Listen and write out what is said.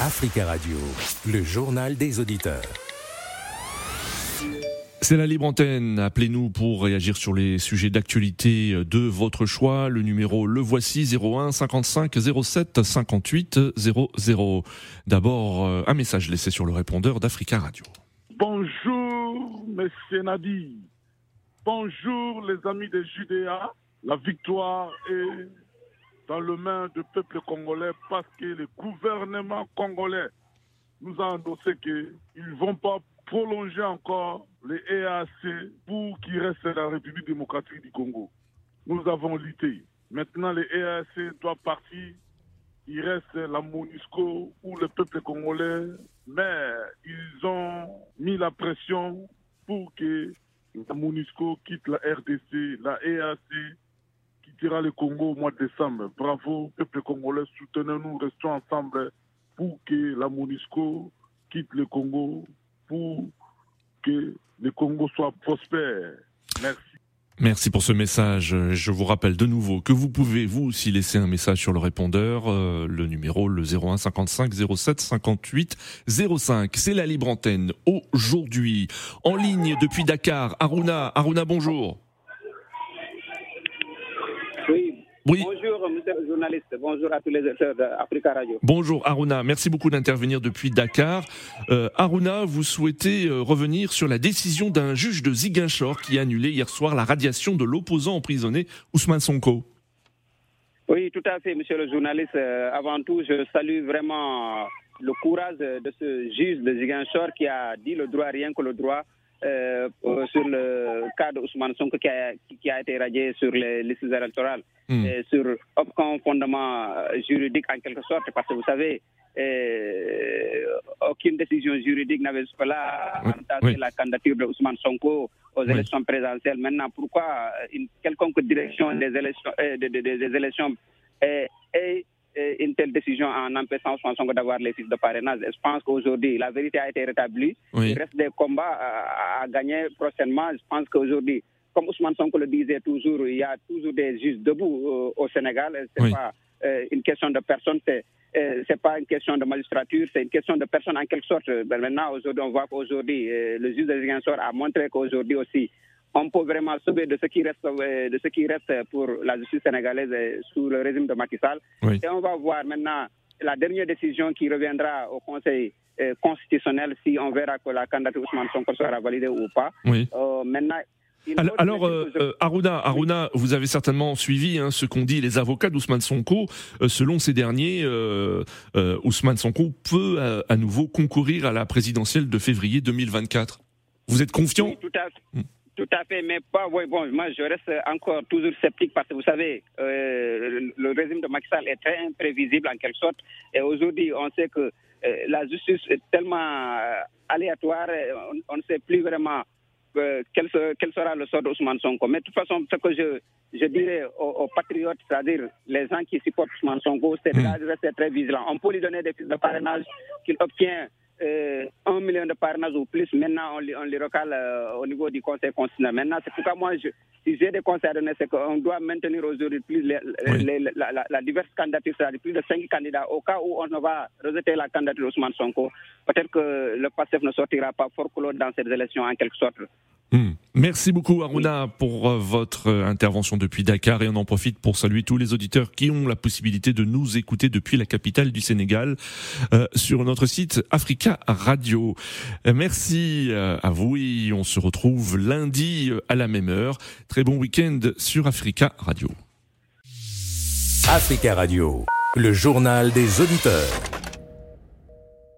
Africa Radio, le journal des auditeurs. C'est la libre antenne. Appelez-nous pour réagir sur les sujets d'actualité de votre choix. Le numéro le voici 01 55 07 58 00. D'abord, euh, un message laissé sur le répondeur d'Africa Radio. Bonjour, Monsieur Nadi. Bonjour, les amis de Judéa. La victoire est dans le main du peuple congolais parce que le gouvernement congolais nous a annoncé qu'ils ne vont pas prolonger encore les EAC pour qu'il reste la République démocratique du Congo. Nous avons lutté. Maintenant, les EAC doivent partir. Il reste la MONUSCO ou le peuple congolais, mais ils ont mis la pression pour que la MONUSCO quitte la RDC, la EAC quittera le Congo au mois de décembre. Bravo, peuple congolais, soutenez-nous, restons ensemble pour que la MONUSCO quitte le Congo, pour que le Congo soit prospère. Merci. Merci pour ce message. Je vous rappelle de nouveau que vous pouvez vous aussi laisser un message sur le répondeur, euh, le numéro le 01 55 07 58 05. C'est la libre antenne aujourd'hui en ligne depuis Dakar. Aruna, Aruna bonjour. Bonjour, monsieur le journaliste. Bonjour à tous les auditeurs d'Africa Radio. Bonjour, Aruna. Merci beaucoup d'intervenir depuis Dakar. Euh, Aruna, vous souhaitez euh, revenir sur la décision d'un juge de Ziguinchor qui a annulé hier soir la radiation de l'opposant emprisonné Ousmane Sonko. Oui, tout à fait, monsieur le journaliste. Euh, avant tout, je salue vraiment le courage de ce juge de Ziguinchor qui a dit le droit, rien que le droit, euh, sur le cas d'Ousmane Sonko qui a, qui a, été radié sur les listes électorales, mm. et sur aucun fondement juridique en quelque sorte, parce que vous savez, euh, aucune décision juridique n'avait jusque-là oui. la candidature d'Ousmane Sonko aux oui. élections présidentielles. Maintenant, pourquoi une quelconque direction des élections, euh, des, des, des élections est, est une telle décision en empêchant Ousmane Sonko d'avoir les fils de parrainage. Je pense qu'aujourd'hui, la vérité a été rétablie. Oui. Il reste des combats à, à gagner prochainement. Je pense qu'aujourd'hui, comme Ousmane Sonko le disait toujours, il y a toujours des juges debout euh, au Sénégal. C'est Oui. pas euh, une question de personne, c'est euh, c'est pas une question de magistrature, c'est une question de personne en quelque sorte. Ben, maintenant, aujourd'hui, on voit qu'aujourd'hui, euh, le juge de Ziguinchor a montré qu'aujourd'hui aussi, on peut vraiment sauver de ce qui reste, euh, de ce qui reste pour la justice sénégalaise euh, sous le régime de Macky Sall. Oui. Et on va voir maintenant la dernière décision qui reviendra au Conseil euh, constitutionnel si on verra que la candidature Ousmane Sonko sera validée ou pas. Oui. Euh, maintenant, Alors, euh, euh, Aruna, Aruna, vous avez certainement suivi hein, ce qu'ont dit les avocats d'Ousmane Sonko. Euh, selon ces derniers, Ousmane Sonko peut à nouveau concourir à la présidentielle de février 2024. Vous êtes confiant? Oui, tout à, Mm. Tout à fait, mais pas. Oui, bon, moi, je reste encore toujours sceptique parce que vous savez, euh, le, régime de Macky Sall est très imprévisible en quelque sorte. Et aujourd'hui, on sait que euh, la justice est tellement euh, aléatoire, on, on ne sait plus vraiment euh, quel, se- quel sera le sort d'Ousmane Sonko. Mais de toute façon, ce que je, je dirais aux, aux patriotes, c'est-à-dire les gens qui supportent Ousmane Sonko, c'est de Mm. rester très vigilant. On peut lui donner des de parrainage qu'il obtient euh, un million de parrainages ou plus. Maintenant, on, on les recale euh, au niveau du Conseil constitutionnel. Maintenant, c'est pourquoi moi, je, si j'ai des conseils à donner, c'est qu'on doit maintenir aujourd'hui plus les- Oui. les- la, la, la diverse candidature, c'est-à-dire plus de cinq candidats. Au cas où on ne va rejeter la candidature d'Ousmane Sonko, peut-être que le PASSEF ne sortira pas fort dans ces élections en quelque sorte. Hmm. Merci beaucoup Aruna pour euh, votre euh, intervention depuis Dakar et on en profite pour saluer tous les auditeurs qui ont la possibilité de nous écouter depuis la capitale du Sénégal euh, sur notre site Africa Radio. Merci à vous et on se retrouve lundi à la même heure. Très bon week-end sur Africa Radio. Africa Radio, le journal des auditeurs.